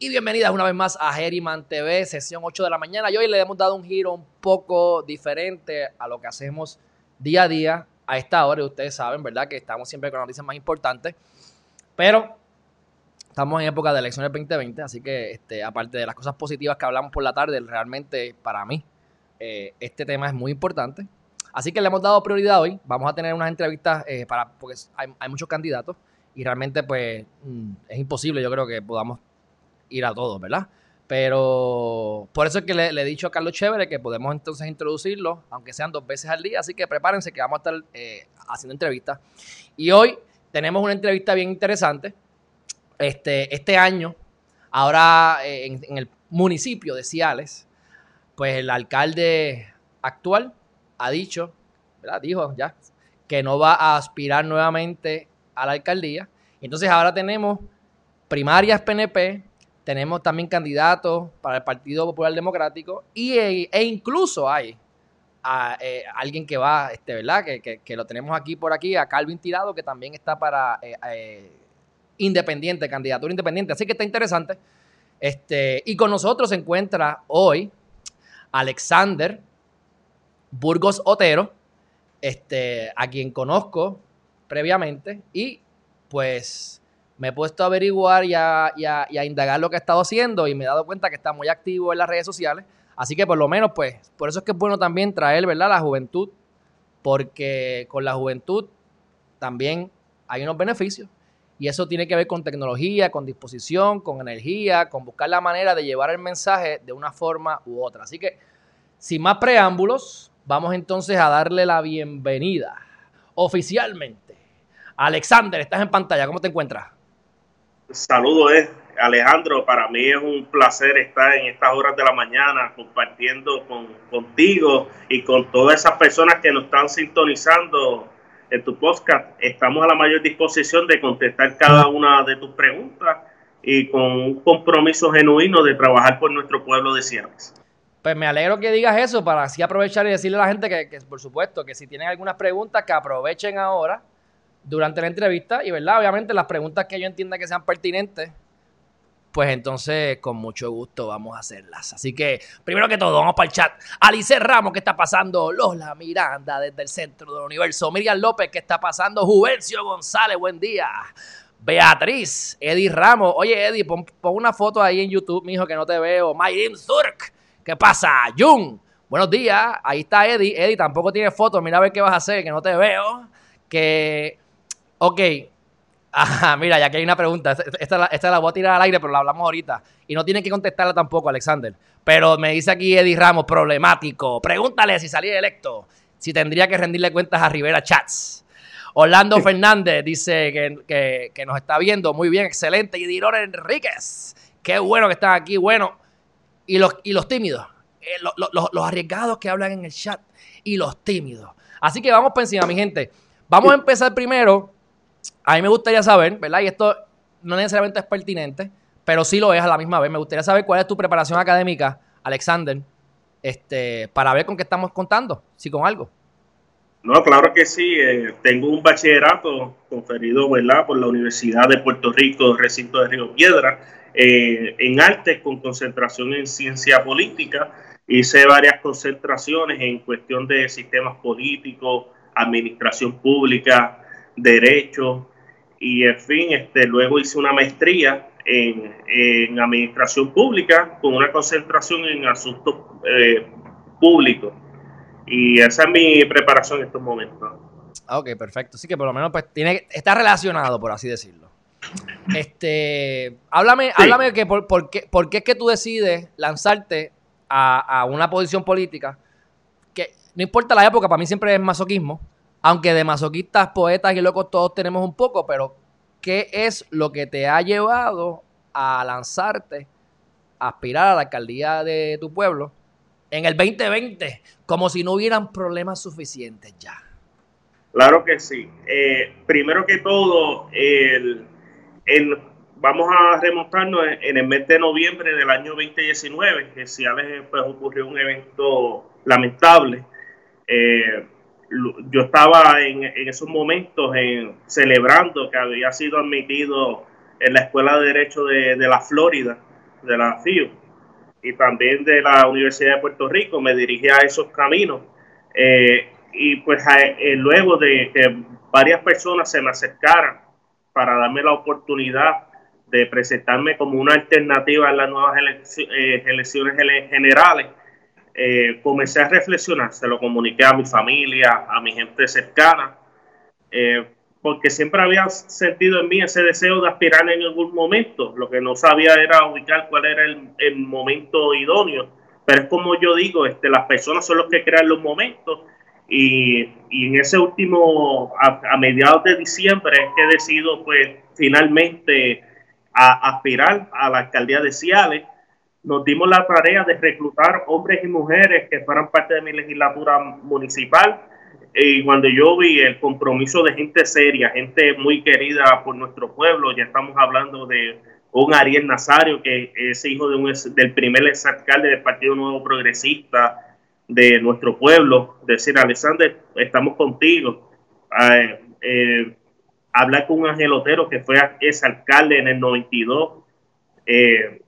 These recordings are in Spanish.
y bienvenidas una vez más a Herriman TV, sesión 8 de la mañana. Y hoy le hemos dado un giro un poco diferente a lo que hacemos día a día a esta hora. Y ustedes saben, ¿verdad? Que estamos siempre con noticias más importantes. Pero estamos en época de elecciones 2020, así que este, aparte de las cosas positivas que hablamos por la tarde, realmente para mí eh, este tema es muy importante. Así que le hemos dado prioridad hoy. Vamos a tener unas entrevistas eh, para, porque hay, hay muchos candidatos y realmente pues mm, es imposible yo creo que podamos ir a todos, ¿verdad? Pero por eso es que le, he dicho a Carlos Chévere que podemos entonces introducirlo, aunque sean dos veces al día. Así que prepárense que vamos a estar eh, haciendo entrevistas. Y hoy tenemos una entrevista bien interesante. Este, este año, ahora eh, en, en el municipio de Ciales, pues el alcalde actual ha dicho, ¿verdad? Dijo ya, que no va a aspirar nuevamente a la alcaldía. Entonces ahora tenemos primarias PNP, tenemos también candidatos para el Partido Popular Democrático y, e, e incluso hay eh, alguien que va, este, ¿verdad? Que, que, lo tenemos aquí por aquí, a Calvin Tirado, que también está para eh, eh, independiente, candidatura independiente. Así que está interesante. Este, y con nosotros se encuentra hoy Alexander Burgos Otero, este, a quien conozco previamente y pues me he puesto a averiguar y a, indagar lo que ha estado haciendo y me he dado cuenta que está muy activo en las redes sociales. Así que por lo menos, pues, por eso es que es bueno también traer, ¿verdad?, la juventud, porque con la juventud también hay unos beneficios. Y eso tiene que ver con tecnología, con disposición, con energía, con buscar la manera de llevar el mensaje de una forma u otra. Así que, sin más preámbulos, vamos entonces a darle la bienvenida oficialmente. Alexander, estás en pantalla, ¿cómo te encuentras? Saludos, eh. Alejandro. Para mí es un placer estar en estas horas de la mañana compartiendo con, contigo y con todas esas personas que nos están sintonizando en tu podcast. Estamos a la mayor disposición de contestar cada una de tus preguntas y con un compromiso genuino de trabajar por nuestro pueblo de Ciales. Pues me alegro que digas eso para así aprovechar y decirle a la gente que, que por supuesto, que si tienen algunas preguntas, que aprovechen ahora durante la entrevista y, ¿verdad? Obviamente las preguntas que yo entienda que sean pertinentes, pues entonces con mucho gusto vamos a hacerlas. Así que, primero que todo, vamos para el chat. Alice Ramos, ¿qué está pasando? Lola Miranda, desde el centro del universo. Miriam López, ¿qué está pasando? Juvencio González, buen día. Beatriz, Eddie Ramos. Oye, Eddie, pon, pon una foto ahí en YouTube, mijo, que no te veo. Mayrim Zurk, ¿qué pasa? Jun, buenos días. Ahí está Eddie. Eddie tampoco tiene foto. Mira a ver qué vas a hacer, que no te veo. Que Ok. Ajá, mira, ya que hay una pregunta. Esta, esta, esta, la voy a tirar al aire, pero la hablamos ahorita. Y no tienen que contestarla tampoco, Alexander. Pero me dice aquí Eddie Ramos, problemático. Pregúntale si salía electo, si tendría que rendirle cuentas a Rivera Chats. Orlando Fernández dice que, que, que, nos está viendo. Muy bien, excelente. Y Dirón Enríquez. Qué bueno que están aquí. Bueno. Y los, y los tímidos. Eh, los, los, los arriesgados que hablan en el chat. Y los tímidos. Así que vamos por encima, mi gente. Vamos a empezar primero a mí me gustaría saber, ¿verdad? Y esto no necesariamente es pertinente, pero sí lo es a la misma vez. Me gustaría saber cuál es tu preparación académica, Alexander, este, para ver con qué estamos contando, si con algo. No, claro que sí. Eh, tengo un bachillerato conferido, ¿verdad? Por la Universidad de Puerto Rico, recinto de Río Piedra, eh, en artes con concentración en ciencia política. Hice varias concentraciones en cuestión de sistemas políticos, administración pública, derecho y en fin, este, luego hice una maestría en, en administración pública con una concentración en asuntos eh, públicos y esa es mi preparación en estos momentos. Ah, ok, perfecto. Así que por lo menos pues tiene, está relacionado, por así decirlo. Este, háblame, sí. háblame que por, por, qué, por qué es que tú decides lanzarte a, a una posición política que no importa la época, para mí siempre es masoquismo aunque de masoquistas, poetas y locos todos tenemos un poco, pero ¿qué es lo que te ha llevado a lanzarte, a aspirar a la alcaldía de tu pueblo en el 2020, como si no hubieran problemas suficientes ya. Claro que sí. Eh, primero que todo, el, vamos a remontarnos en, el mes de noviembre del año 2019, que si pues, ocurrió un evento lamentable. Eh, yo estaba en, esos momentos celebrando que había sido admitido en la Escuela de Derecho de, la Florida, de la FIU, y también de la Universidad de Puerto Rico. Me dirigí a esos caminos. Eh, y pues eh, luego de que varias personas se me acercaran para darme la oportunidad de presentarme como una alternativa en las nuevas eh, elecciones generales, eh, comencé a reflexionar, se lo comuniqué a mi familia, a mi gente cercana, eh, porque siempre había sentido en mí ese deseo de aspirar en algún momento. Lo que no sabía era ubicar cuál era el, momento idóneo. Pero es como yo digo, este, las personas son los que crean los momentos. Y, en ese último, a, mediados de diciembre, es que he decidido, pues, finalmente a aspirar a la alcaldía de Ciales. Nos dimos la tarea de reclutar hombres y mujeres que fueran parte de mi legislatura municipal. Y cuando yo vi el compromiso de gente seria, gente muy querida por nuestro pueblo, ya estamos hablando de un Ariel Nazario, que es hijo de un, del primer exalcalde del Partido Nuevo Progresista de nuestro pueblo, decir, Alexander, estamos contigo. Eh, eh, hablar con un Ángel Otero, que fue ese alcalde en el 92, eh,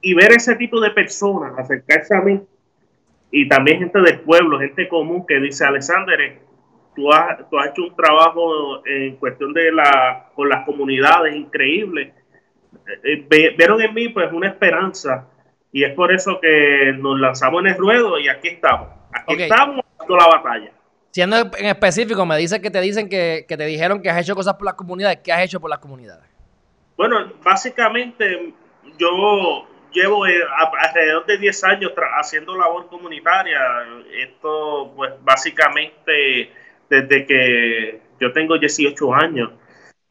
y ver ese tipo de personas acercarse a mí, y también gente del pueblo, gente común que dice, Alexander, tú has, tú has hecho un trabajo en cuestión de la, con las comunidades increíble. Eh, eh, vieron en mí pues una esperanza y es por eso que nos lanzamos en el ruedo y aquí estamos. Aquí estamos dando la batalla. Siendo en específico, me dice que te dicen que, te dijeron que has hecho cosas por las comunidades. ¿Qué has hecho por las comunidades? Bueno, básicamente yo llevo eh, alrededor de 10 años haciendo labor comunitaria. Esto, pues básicamente desde que yo tengo 18 años.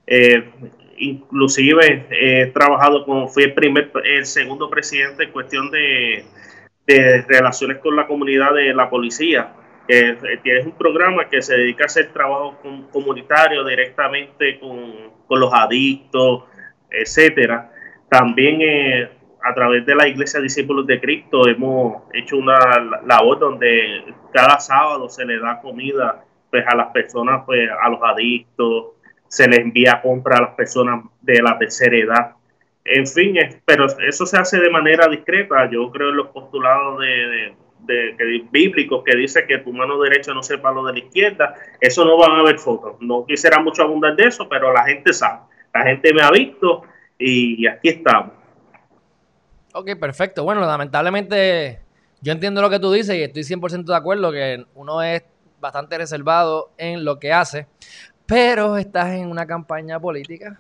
Eh, inclusive he trabajado como fui el primer, el segundo presidente en cuestión de, de relaciones con la comunidad de la policía que tienes un programa que se dedica a hacer trabajo comunitario directamente con, los adictos, etcétera. También eh, a través de la Iglesia Discípulos de Cristo hemos hecho una labor donde cada sábado se le da comida pues a las personas, pues a los adictos, se les envía compra a las personas de la tercera edad. En fin, pero eso se hace de manera discreta. Yo creo en los postulados de de, bíblicos que dice que tu mano derecha no sepa lo de la izquierda, eso no van a haber fotos. No quisiera mucho abundar de eso, pero la gente sabe. La gente me ha visto y aquí estamos. Ok, perfecto. Bueno, lamentablemente yo entiendo lo que tú dices y estoy 100% de acuerdo que uno es bastante reservado en lo que hace, pero estás en una campaña política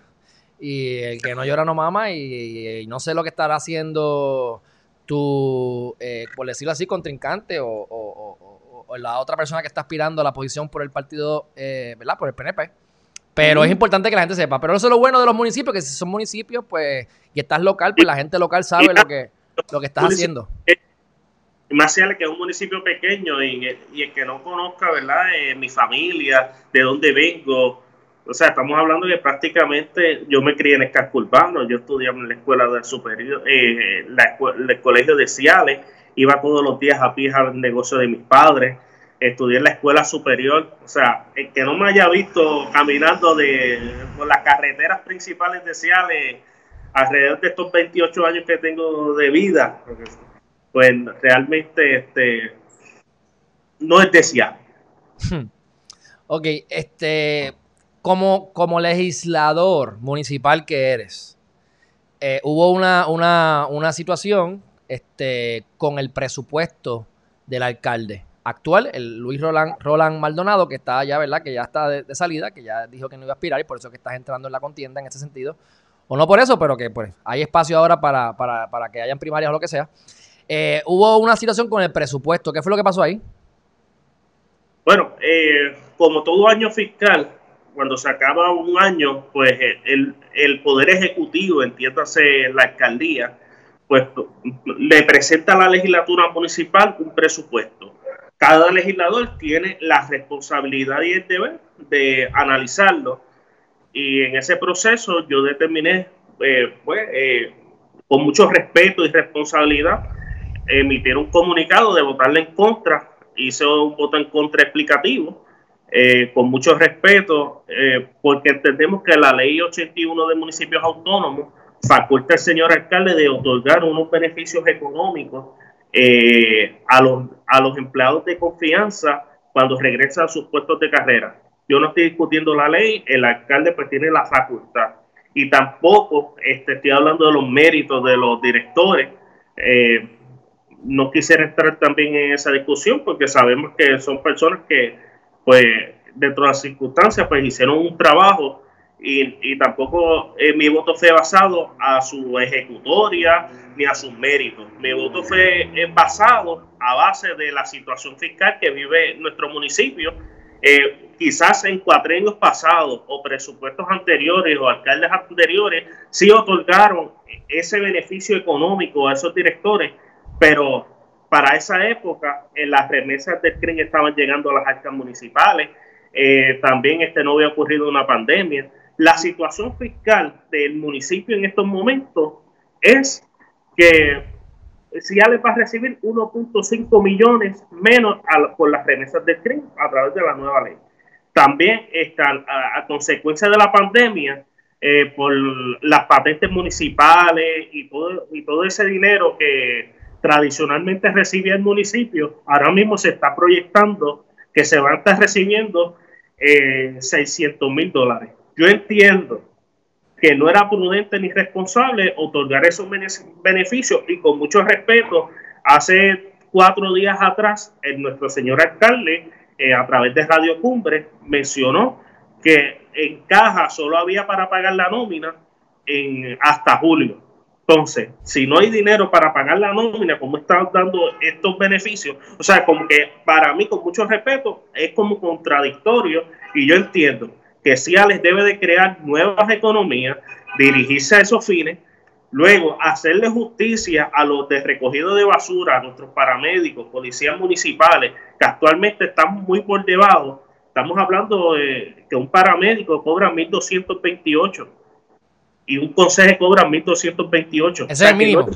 y el que no llora no mama y no sé lo que estará haciendo tu, eh, por decirlo así, contrincante o, la otra persona que está aspirando a la posición por el partido, eh, ¿verdad? Por el PNP. Pero es importante que la gente sepa. Pero eso es lo bueno de los municipios, que si son municipios, pues, y estás local, pues la gente local sabe lo que, lo que estás haciendo. Más allá que es un municipio pequeño y, y el que no conozca, ¿verdad? Eh, mi familia, de dónde vengo, o sea, estamos hablando que prácticamente yo me crié en el casco urbano, yo estudiaba en la escuela del superior, eh, la el colegio de Ciales, iba todos los días a pie al negocio de mis padres, estudié en la escuela superior, o sea, el que no me haya visto caminando de por las carreteras principales de Ciales alrededor de estos 28 años que tengo de vida, pues realmente este no es deseable. Ok, este como, como legislador municipal que eres, eh, hubo una, una, una, situación este, con el presupuesto del alcalde actual, el Luis Roland, Roland Maldonado, que está ya, ¿verdad? Que ya está de, salida, que ya dijo que no iba a aspirar y por eso que estás entrando en la contienda en ese sentido. O no por eso, pero que pues hay espacio ahora para, para, para que hayan primarias o lo que sea. Eh, hubo una situación con el presupuesto. ¿Qué fue lo que pasó ahí? Bueno, eh, como todo año fiscal, cuando se acaba un año, pues el, el Poder Ejecutivo, entiéndase la alcaldía, pues le presenta a la legislatura municipal un presupuesto. Cada legislador tiene la responsabilidad y el deber de analizarlo y en ese proceso yo determiné, eh, pues, eh, con mucho respeto y responsabilidad, emitir un comunicado de votarle en contra. Hice un voto en contra explicativo, eh, con mucho respeto, porque entendemos que la ley 81 de municipios autónomos faculta al señor alcalde de otorgar unos beneficios económicos a, los, a los empleados de confianza cuando regresan a sus puestos de carrera. Yo no estoy discutiendo la ley, el alcalde pues tiene la facultad. Y tampoco este, estoy hablando de los méritos de los directores. Eh, no quisiera entrar también en esa discusión porque sabemos que son personas que, pues, dentro de las circunstancias, pues hicieron un trabajo y, y tampoco eh, mi voto fue basado a su ejecutoria ni a sus méritos. Mi voto fue eh, basado a base de la situación fiscal que vive nuestro municipio eh, quizás en cuatrenios pasados o presupuestos anteriores o alcaldes anteriores sí otorgaron ese beneficio económico a esos directores, pero para esa época las remesas del CRIM estaban llegando a las arcas municipales, también este no había ocurrido una pandemia. La situación fiscal del municipio en estos momentos es que le va a recibir 1.5 millones menos por las remesas del CRIM a través de la nueva ley. También están a, consecuencia de la pandemia, eh, por las patentes municipales y todo, y todo ese dinero que tradicionalmente recibía el municipio, ahora mismo se está proyectando que se van a estar recibiendo eh, 600 mil dólares. Yo entiendo que no era prudente ni responsable otorgar esos beneficios y con mucho respeto, hace cuatro días atrás, el nuestro señor alcalde, eh, a través de Radio Cumbre, mencionó que en caja solo había para pagar la nómina en, hasta julio. Entonces, si no hay dinero para pagar la nómina, ¿cómo están dando estos beneficios? O sea, como que para mí, con mucho respeto, es como contradictorio y yo entiendo que les debe de crear nuevas economías, dirigirse a esos fines, luego hacerle justicia a los de recogido de basura, a nuestros paramédicos, policías municipales, que actualmente están muy por debajo. Estamos hablando de que un paramédico cobra 1.228 y un consejo cobra 1.228. Ese es el mínimo.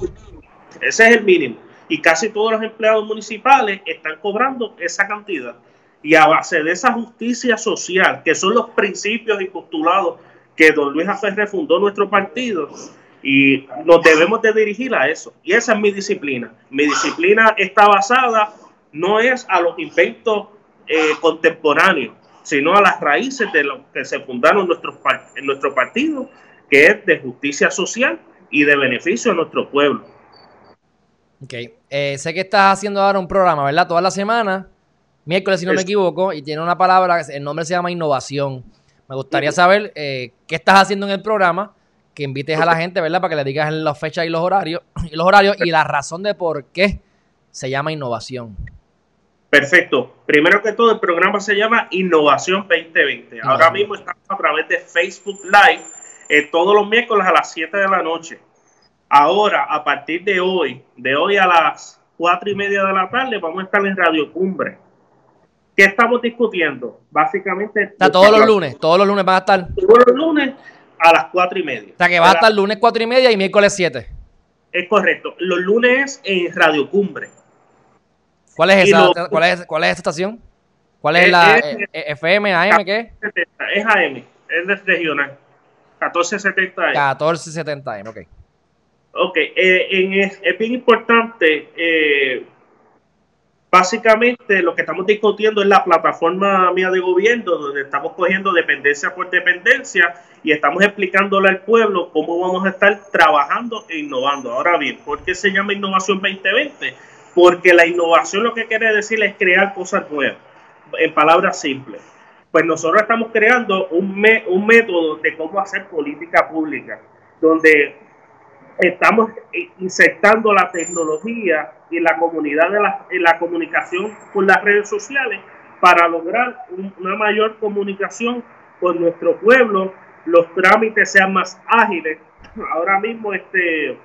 ese es el mínimo. Y casi todos los empleados municipales están cobrando esa cantidad y a base de esa justicia social, que son los principios y postulados que don Luis Aferre fundó nuestro partido, y nos debemos de dirigir a eso. Y esa es mi disciplina. Mi disciplina está basada no es a los inventos eh, contemporáneos, sino a las raíces de lo que se fundaron nuestros, en nuestro partido, que es de justicia social y de beneficio a nuestro pueblo. Ok. Eh, sé que estás haciendo ahora un programa, ¿verdad? Toda la semana miércoles, si no me equivoco, y tiene una palabra, el nombre se llama innovación. Me gustaría saber eh, qué estás haciendo en el programa, que invites a la gente, ¿verdad? Para que le digas las fechas y los horarios, y los horarios y la razón de por qué se llama innovación. Perfecto. Primero que todo, el programa se llama Innovación 2020. Ahora mismo estamos a través de Facebook Live eh, todos los miércoles a las 7 de la noche. Ahora, a partir de hoy, de hoy a las 4 y media de la tarde, vamos a estar en Radio Cumbre ¿Qué estamos discutiendo? Básicamente. Está todos los lunes, todos los lunes van a estar. Todos los lunes a las cuatro y media. O sea que va a estar lunes cuatro y media y miércoles 7. Es correcto. Los lunes en Radio Cumbre. ¿Cuál es esa, ¿cuál es, cuál es esa estación? ¿Cuál es, la FM, AM, qué? Es AM, es regional. 1470 AM. 1470 AM, ok. Ok, eh, en, es, bien importante eh, Básicamente lo que estamos discutiendo es la plataforma mía de gobierno, donde estamos cogiendo dependencia por dependencia y estamos explicándole al pueblo cómo vamos a estar trabajando e innovando. Ahora bien, ¿por qué se llama Innovación 2020? Porque la innovación lo que quiere decir es crear cosas nuevas, en palabras simples. Pues nosotros estamos creando un, un método de cómo hacer política pública, donde estamos insertando la tecnología y la comunidad de la, comunicación con las redes sociales para lograr una mayor comunicación con nuestro pueblo, los trámites sean más ágiles. Ahora mismo este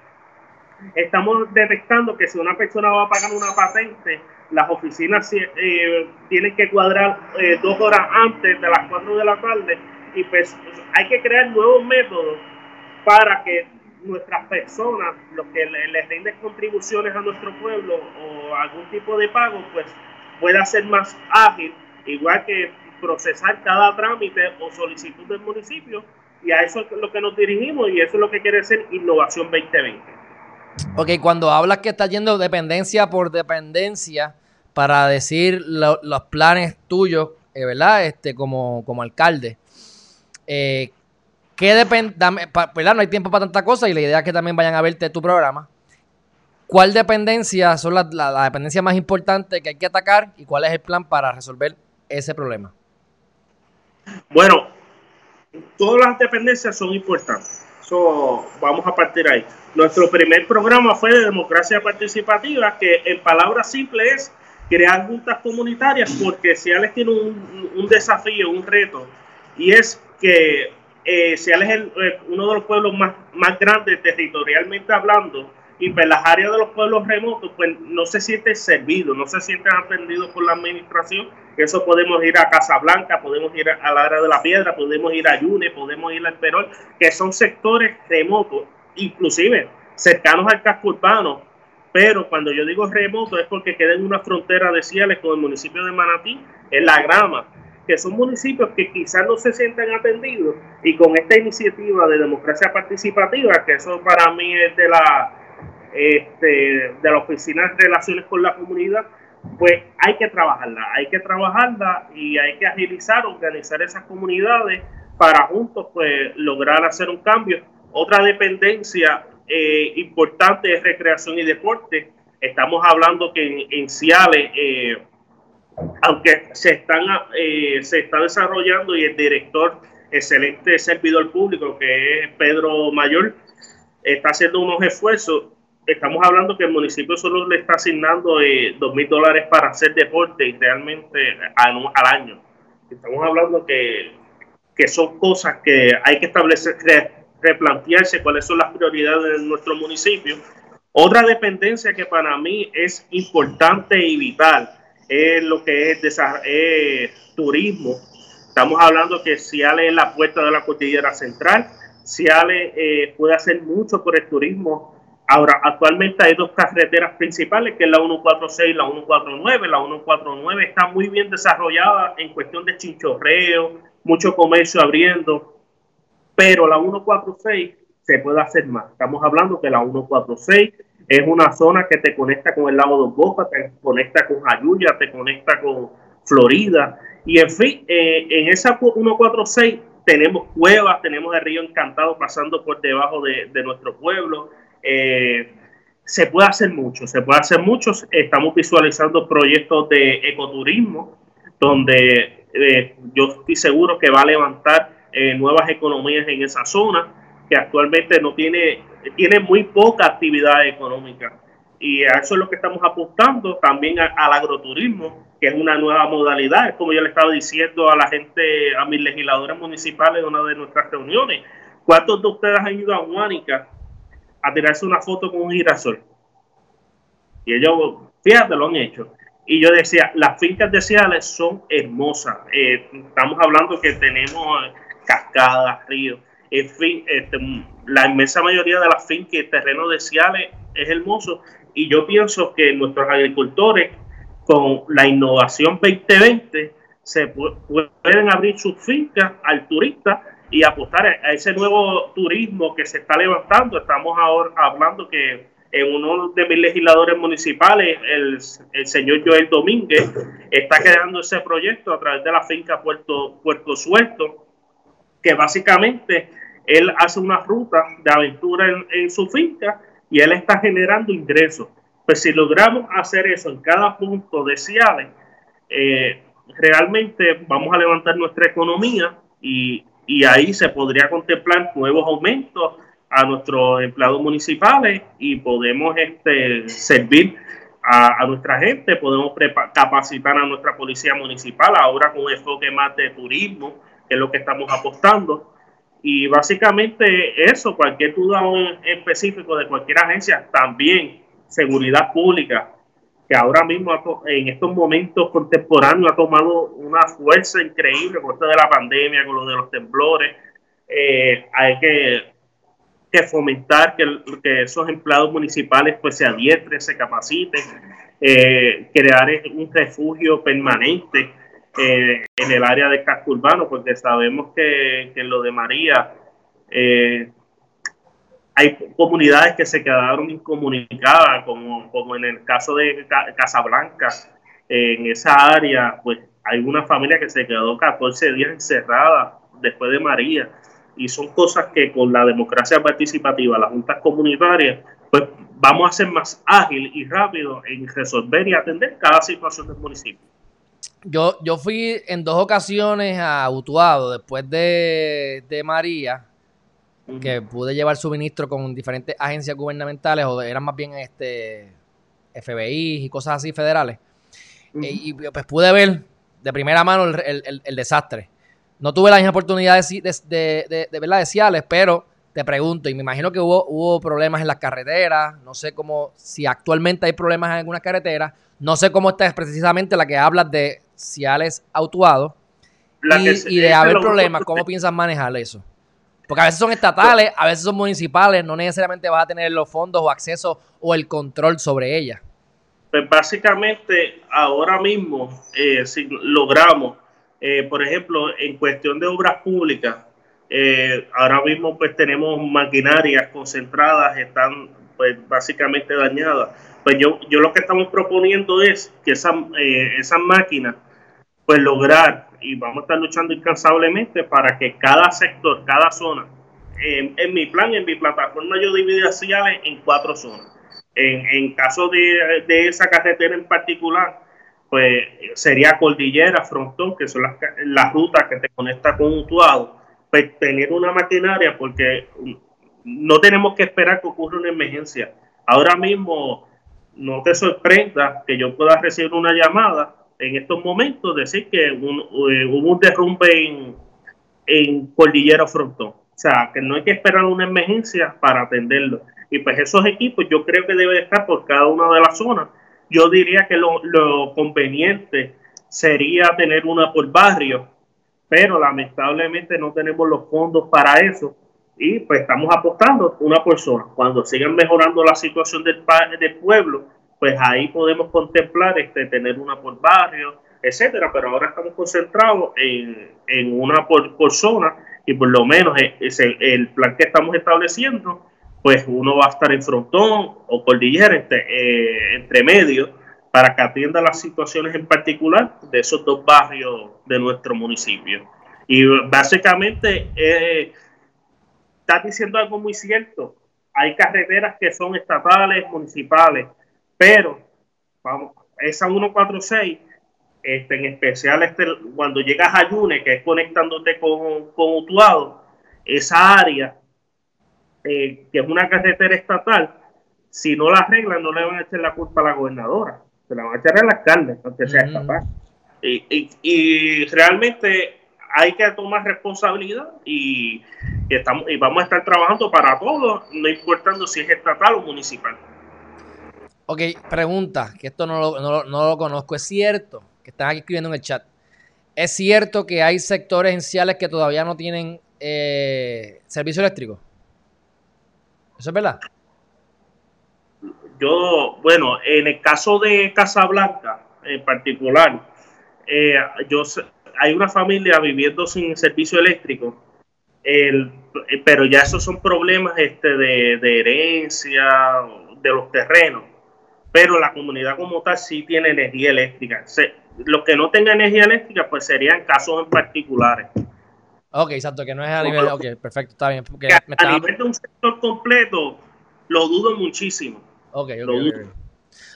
Estamos detectando que si una persona va a pagar una patente, las oficinas eh, tienen que cuadrar eh, dos horas antes de las cuatro de la tarde y pues hay que crear nuevos métodos para que nuestras personas, los que les rinden contribuciones a nuestro pueblo o algún tipo de pago, pues pueda ser más ágil, igual que procesar cada trámite o solicitud del municipio. Y a eso es lo que nos dirigimos y eso es lo que quiere ser Innovación 2020. Ok, cuando hablas que está yendo dependencia por dependencia para decir los planes tuyos, eh, ¿verdad? Este, como, como alcalde, eh, ¿qué depende? ¿verdad? No hay tiempo para tanta cosa y la idea es que también vayan a verte tu programa. ¿Cuál dependencia son las la, dependencias más importantes que hay que atacar y cuál es el plan para resolver ese problema? Bueno, todas las dependencias son importantes. vamos a partir ahí. Nuestro primer programa fue de democracia participativa, que en palabras simples es crear juntas comunitarias, porque Ciales tiene un desafío, un reto, y es que eh, es eh, uno de los pueblos más, más grandes territorialmente hablando, y pues las áreas de los pueblos remotos pues no se sienten servidos, no se sienten atendidos por la administración. Eso podemos ir a Casablanca, podemos ir al área de la piedra, podemos ir a Yune, podemos ir al Perol, que son sectores remotos, inclusive cercanos al casco urbano. Pero cuando yo digo remoto es porque queda en una frontera de Ciales con el municipio de Manatí, en La Grama, que son municipios que quizás no se sientan atendidos y con esta iniciativa de democracia participativa, que eso para mí es de la este, de la Oficina de Relaciones con la Comunidad, pues hay que trabajarla, hay que trabajarla y hay que agilizar, organizar esas comunidades para juntos pues lograr hacer un cambio. Otra dependencia eh, importante es recreación y deporte. Estamos hablando que en, Ciales, eh, aunque se están eh, se está desarrollando y el director, excelente servidor público que es Pedro Mayor, está haciendo unos esfuerzos estamos hablando que el municipio solo le está asignando eh, dos mil dólares para hacer deporte y realmente al, año. Estamos hablando que, que son cosas que hay que establecer, replantearse cuáles son las prioridades de nuestro municipio. Otra dependencia que para mí es importante y vital es lo que es, turismo. Estamos hablando que Ciales es la puerta de la cordillera central. Ciales eh, puede hacer mucho por el turismo Ahora, actualmente hay dos carreteras principales, que es la 146 y la 149. La 149 está muy bien desarrollada en cuestión de chinchorreo, mucho comercio abriendo, pero la 146 se puede hacer más. Estamos hablando que la 146 es una zona que te conecta con el lago de Boca, te conecta con Ayuya, te conecta con Florida. Y en fin, eh, en esa 146 tenemos cuevas, tenemos el río Encantado pasando por debajo de, de nuestro pueblo eh, se puede hacer mucho, se puede hacer mucho. Estamos visualizando proyectos de ecoturismo donde eh, yo estoy seguro que va a levantar nuevas economías en esa zona que actualmente no tiene, tiene muy poca actividad económica. Y a eso es lo que estamos apuntando también al agroturismo, que es una nueva modalidad. Como yo le estaba diciendo a la gente, a mis legisladores municipales en una de nuestras reuniones, ¿cuántos de ustedes han ido a Huánica a tirarse una foto con un girasol. Y ellos, fíjate, lo han hecho. Y yo decía, las fincas de Ciales son hermosas. Eh, estamos hablando que tenemos cascadas, ríos. En fin, este, la inmensa mayoría de las fincas y terrenos de Ciales es hermoso. Y yo pienso que nuestros agricultores, con la innovación 2020, se pueden abrir sus fincas al turista y apostar a ese nuevo turismo que se está levantando. Estamos ahora hablando que en uno de mis legisladores municipales, el, el señor Joel Domínguez, está creando ese proyecto a través de la finca Puerto, Puerto Suelto, que básicamente él hace una ruta de aventura en, su finca y él está generando ingresos. Pues si logramos hacer eso en cada punto de Ciales, eh, realmente vamos a levantar nuestra economía y ahí se podría contemplar nuevos aumentos a nuestros empleados municipales y podemos este, servir a, nuestra gente, podemos capacitar a nuestra policía municipal ahora con un enfoque más de turismo, que es lo que estamos apostando. Y básicamente eso, cualquier duda específico de cualquier agencia, también seguridad pública, que ahora mismo en estos momentos contemporáneos ha tomado una fuerza increíble con esto de la pandemia, con lo de los temblores. Eh, hay que, que fomentar que, que, esos empleados municipales pues se adiestren, se capaciten, eh, crear un refugio permanente eh, en el área de casco urbano, porque sabemos que, que en lo de María eh, hay comunidades que se quedaron incomunicadas, como, como en el caso de Casablanca, en esa área, pues hay una familia que se quedó 14 días encerrada después de María. Y son cosas que con la democracia participativa, las juntas comunitarias, pues vamos a ser más ágil y rápido en resolver y atender cada situación del municipio. Yo, yo fui en dos ocasiones a Utuado después de, de María que pude llevar suministro con diferentes agencias gubernamentales o eran más bien este FBI y cosas así federales. Eh, y pues pude ver de primera mano el, desastre. No tuve la misma oportunidad de, de, de, ver las Ciales, pero te pregunto, y me imagino que hubo, hubo problemas en las carreteras, no sé cómo, si actualmente hay problemas en algunas carreteras, no sé cómo está precisamente la que hablas de Ciales autuado y, y, de haber problemas, ¿cómo piensas manejar eso? Porque a veces son estatales, a veces son municipales, no necesariamente vas a tener los fondos o acceso o el control sobre ellas. Pues básicamente ahora mismo, eh, si logramos, eh, por ejemplo, en cuestión de obras públicas, eh, ahora mismo pues tenemos maquinarias concentradas, están pues básicamente dañadas. Pues yo, yo lo que estamos proponiendo es que esa, esas máquinas pues lograr y vamos a estar luchando incansablemente para que cada sector, cada zona, en, mi plan, en mi plataforma yo dividí en cuatro zonas. En, en caso de, de, esa carretera en particular, pues sería Cordillera, Frontón, que son las, las rutas que te conecta con Utuado, pues tener una maquinaria porque no tenemos que esperar que ocurra una emergencia. Ahora mismo no te sorprenda que yo pueda recibir una llamada en estos momentos decir que eh, hubo un derrumbe en, en Cordillera Frontón. O sea, que no hay que esperar una emergencia para atenderlo. Y pues esos equipos yo creo que deben estar por cada una de las zonas. Yo diría que lo, lo conveniente sería tener una por barrio, pero lamentablemente no tenemos los fondos para eso y pues estamos apostando una por zona. Cuando sigan mejorando la situación del, del pueblo, pues ahí podemos contemplar este, tener una por barrio, etcétera, pero ahora estamos concentrados en, en una por, por, zona y por lo menos e, ese, el plan que estamos estableciendo, pues uno va a estar en frontón o cordillera entre, eh, entre medio para que atienda las situaciones en particular de esos dos barrios de nuestro municipio. Y básicamente, eh, estás diciendo algo muy cierto. Hay carreteras que son estatales, municipales, pero, vamos, esa 146, este, en especial este, cuando llegas a Yune, que es conectándote con, con Utuado, esa área, eh, que es una carretera estatal, si no la arreglan, no le van a echar la culpa a la gobernadora, se la van a echar a la alcalde, aunque sea estatal. Y, y, y, realmente hay que tomar responsabilidad y, estamos, y vamos a estar trabajando para todos, no importando si es estatal o municipal. Ok, pregunta, que esto no lo, no, lo conozco. ¿Es cierto, que están aquí escribiendo en el chat, es cierto que hay sectores esenciales que todavía no tienen eh, servicio eléctrico? ¿Eso es verdad? Yo, bueno, en el caso de Casablanca en particular, eh, yo hay una familia viviendo sin servicio eléctrico, pero ya esos son problemas este, de, de herencia, de los terrenos pero la comunidad como tal sí tiene energía eléctrica. los que no tengan energía eléctrica, pues serían casos en particulares. Ok, exacto, que no es a nivel. Ok, perfecto, está bien. a, nivel de un sector completo, lo dudo muchísimo. Ok, ok.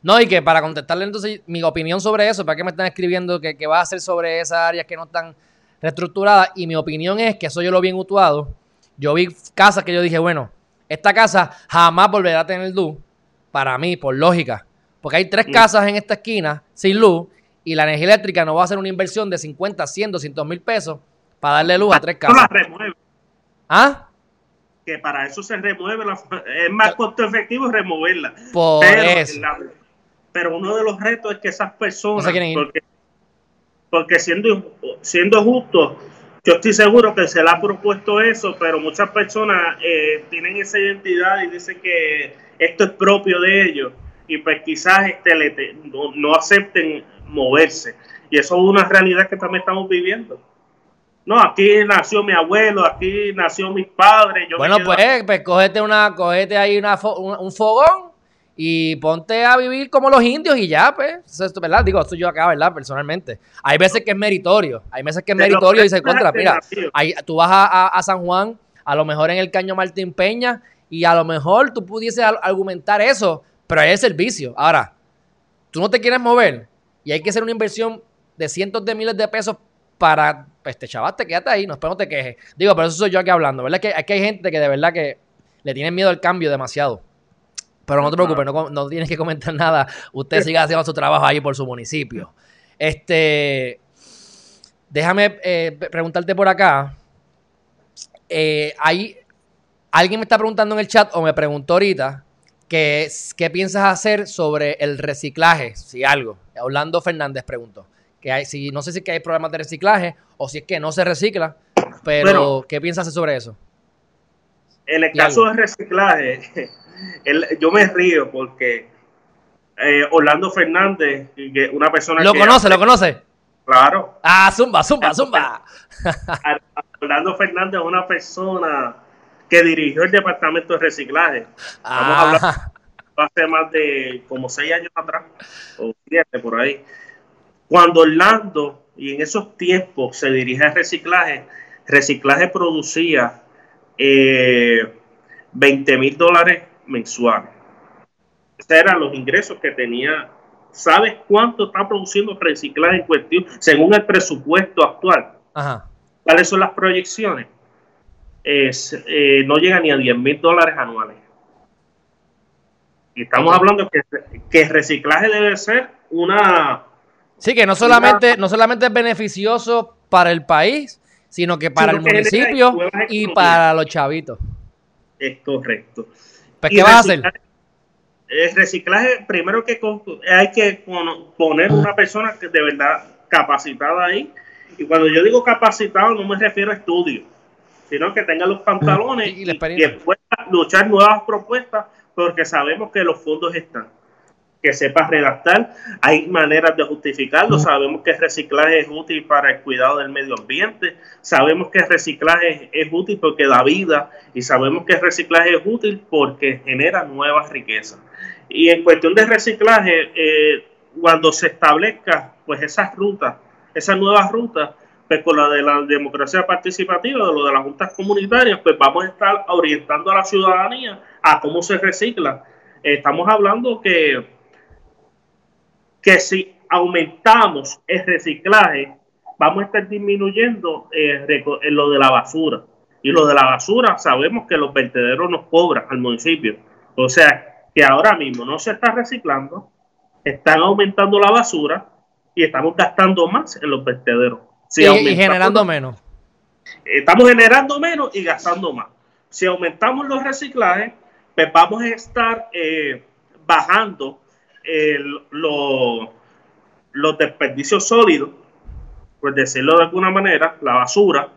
No, y que para contestarle entonces mi opinión sobre eso, para que me están escribiendo que, va a ser sobre esas áreas que no están reestructuradas, y mi opinión es que eso yo lo vi en Utuado. Yo vi casas que yo dije, bueno, esta casa jamás volverá a tener luz, para mí, por lógica. Porque hay tres casas en esta esquina sin luz y la energía eléctrica no va a hacer una inversión de 50, 100, 200 mil pesos para darle luz a tres casas. ¿Ah? Que para eso se remueve, la, es más costo efectivo removerla. Por pero, eso. la- pero uno de los retos es que esas personas, No porque, porque siendo, siendo justo, yo estoy seguro que se le ha propuesto eso, pero muchas personas eh, tienen esa identidad y dicen que esto es propio de ellos y pues quizás este, le no, no acepten moverse. Y eso es una realidad que también estamos viviendo. No, aquí nació mi abuelo, aquí nació mis padres. Yo Bueno, pues, pues cógete, una, cógete ahí una fo- un, un fogón y ponte a vivir como los indios y ya, pues. Eso es, ¿verdad? Digo, esto yo acá, ¿verdad? Personalmente. Hay veces que es meritorio. Hay veces que es meritorio y se contra. Mira, ahí, tú vas a, a- a San Juan, a lo mejor en el Caño Martín Peña, y a lo mejor tú pudieses argumentar eso, pero hay el servicio. Ahora, tú no te quieres mover y hay que hacer una inversión de cientos de miles de pesos para, pues te chavaste, quédate ahí, no, no te quejes. Digo, pero eso soy yo aquí hablando, ¿verdad? Que, es que hay gente que de verdad que le tienen miedo al cambio demasiado. Pero no te preocupes, no, no tienes que comentar nada. Usted siga haciendo su trabajo ahí por su municipio. Este, déjame eh, pre- preguntarte por acá. Eh, hay, alguien me está preguntando en el chat o me preguntó ahorita es- qué piensas hacer sobre el reciclaje, si algo. Orlando Fernández preguntó. Que hay, si, no sé si es que hay problemas de reciclaje o si es que no se recicla, pero Bueno. ¿qué piensas hacer sobre eso? En el caso del reciclaje, el- yo me río porque eh, Orlando Fernández, que una persona ¿Lo que conoce? hace- ¿Lo conoce? Claro, Ah, zumba, zumba, zumba. Orlando Fernández es una persona que dirigió el departamento de reciclaje Ah, hace más de como seis años atrás, o siete por ahí. Cuando Orlando, y en esos tiempos se dirige al reciclaje, reciclaje producía eh, 20 mil dólares mensuales. Esos eran los ingresos que tenía. ¿Sabes cuánto está produciendo reciclaje en cuestión según el presupuesto actual? ajá. ¿Cuáles son las proyecciones? Es, eh, no llega ni a 10 mil dólares anuales. Y estamos hablando que, que el reciclaje debe ser una... Sí, que no solamente, no solamente es beneficioso para el país, sino que para Sino el que municipio y para los chavitos. Es correcto. Pues, ¿qué vas a hacer? El reciclaje, primero que hay que pon- poner una persona que de verdad capacitada ahí. Y cuando yo digo capacitado, no me refiero a estudio, sino que tenga los pantalones Y y, pueda luchar nuevas propuestas, porque sabemos que los fondos están. Que sepa redactar, hay maneras de justificarlo. Sabemos que el reciclaje es útil para el cuidado del medio ambiente. Sabemos que el reciclaje es útil porque da vida. Y sabemos que el reciclaje es útil porque genera nuevas riquezas. Y en cuestión de reciclaje, eh, cuando se establezca pues esas rutas, esas nuevas rutas, pues con la de la democracia participativa, de lo de las juntas comunitarias, pues vamos a estar orientando a la ciudadanía a cómo se recicla. Estamos hablando que, que si aumentamos el reciclaje, vamos a estar disminuyendo eh, eh, lo de la basura. Y lo de la basura, sabemos que los vertederos nos cobran al municipio. O sea, que ahora mismo no se está reciclando, están aumentando la basura y estamos gastando más en los vertederos. Si y, generando menos. estamos generando menos y gastando más. Si aumentamos los reciclajes, pues vamos a estar eh, bajando el- lo- los desperdicios sólidos, por decirlo de alguna manera, la basura.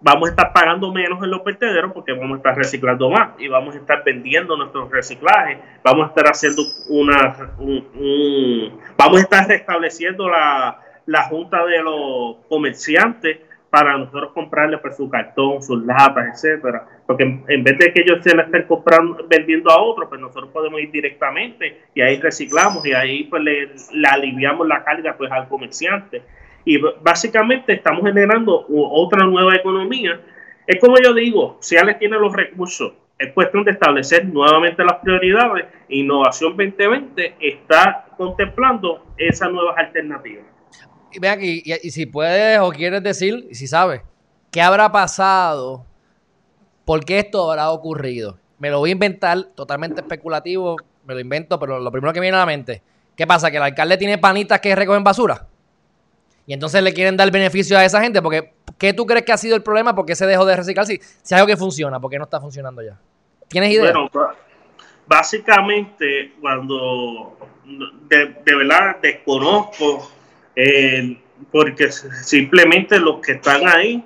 Vamos a estar pagando menos en los vertederos porque vamos a estar reciclando más y vamos a estar vendiendo nuestros reciclajes. Vamos a estar haciendo una. un- un- vamos a estar restableciendo la, la junta de los comerciantes para nosotros comprarle pues, su cartón, sus latas, etcétera. Porque en, vez de que ellos se la estén comprando, vendiendo a otros, pues nosotros podemos ir directamente y ahí reciclamos y ahí pues le, aliviamos la carga pues al comerciante. Y básicamente estamos generando otra nueva economía. Es como yo digo, si Ale tiene los recursos, es cuestión de establecer nuevamente las prioridades. Innovación 2020 está contemplando esas nuevas alternativas. Y ve aquí, y, y si puedes o quieres decir, si sabes, ¿qué habrá pasado? ¿Por qué esto habrá ocurrido? Me lo voy a inventar, totalmente especulativo, me lo invento, pero lo primero que viene a la mente, ¿qué pasa? ¿Que el alcalde tiene panitas que recogen basura? Y entonces le quieren dar beneficio a esa gente porque ¿qué tú crees que ha sido el problema? ¿Por qué se dejó de reciclar? Si, si algo que funciona, ¿por qué no está funcionando ya? ¿Tienes idea? Bueno, básicamente cuando de, verdad desconozco eh, porque simplemente los que están ahí